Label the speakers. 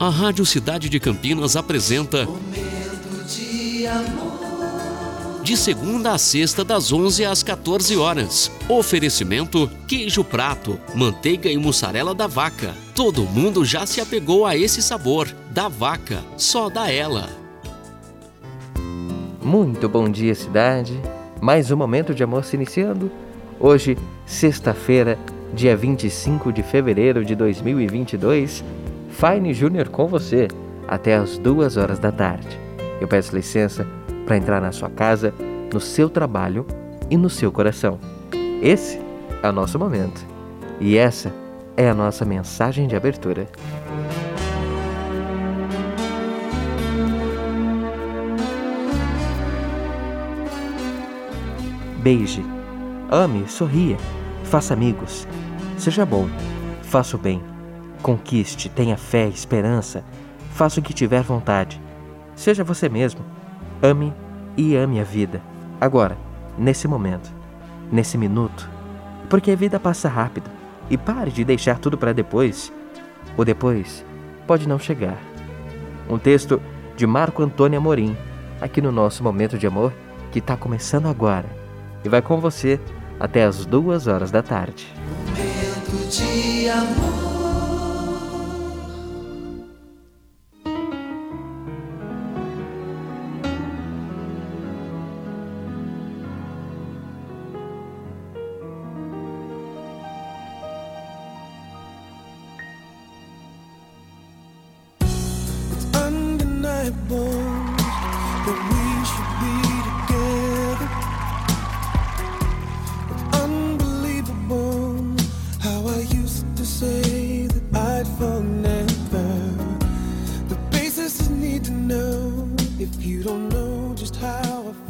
Speaker 1: A Rádio Cidade de Campinas apresenta
Speaker 2: Momento de amor.
Speaker 1: de segunda a sexta das 11 às 14 horas. Oferecimento queijo prato, manteiga e mussarela da vaca. Todo mundo já se apegou a esse sabor. Da vaca, só da ela.
Speaker 3: Muito bom dia, cidade. Mais um momento de amor se iniciando. Hoje, sexta-feira, dia 25 de fevereiro de 2022. Fine Júnior com você até as duas horas da tarde. Eu peço licença para entrar na sua casa, no seu trabalho e no seu coração. Esse é o nosso momento. E essa é a nossa mensagem de abertura. Beije, ame, sorria, faça amigos, seja bom, faça o bem, conquiste, tenha fé, esperança, faça o que tiver vontade, seja você mesmo, ame e ame a vida, agora, nesse momento, nesse minuto, porque a vida passa rápido. E pare de deixar tudo para depois, o depois pode não chegar. Um texto de Marco Antônio Amorim, aqui no nosso momento de amor que está começando agora. E vai com você até as duas horas da tarde.
Speaker 2: Momento de amor.
Speaker 4: That we should be together. Unbelievable how I used to say that I'd fall never. The basis is need to know if you don't know just how I feel.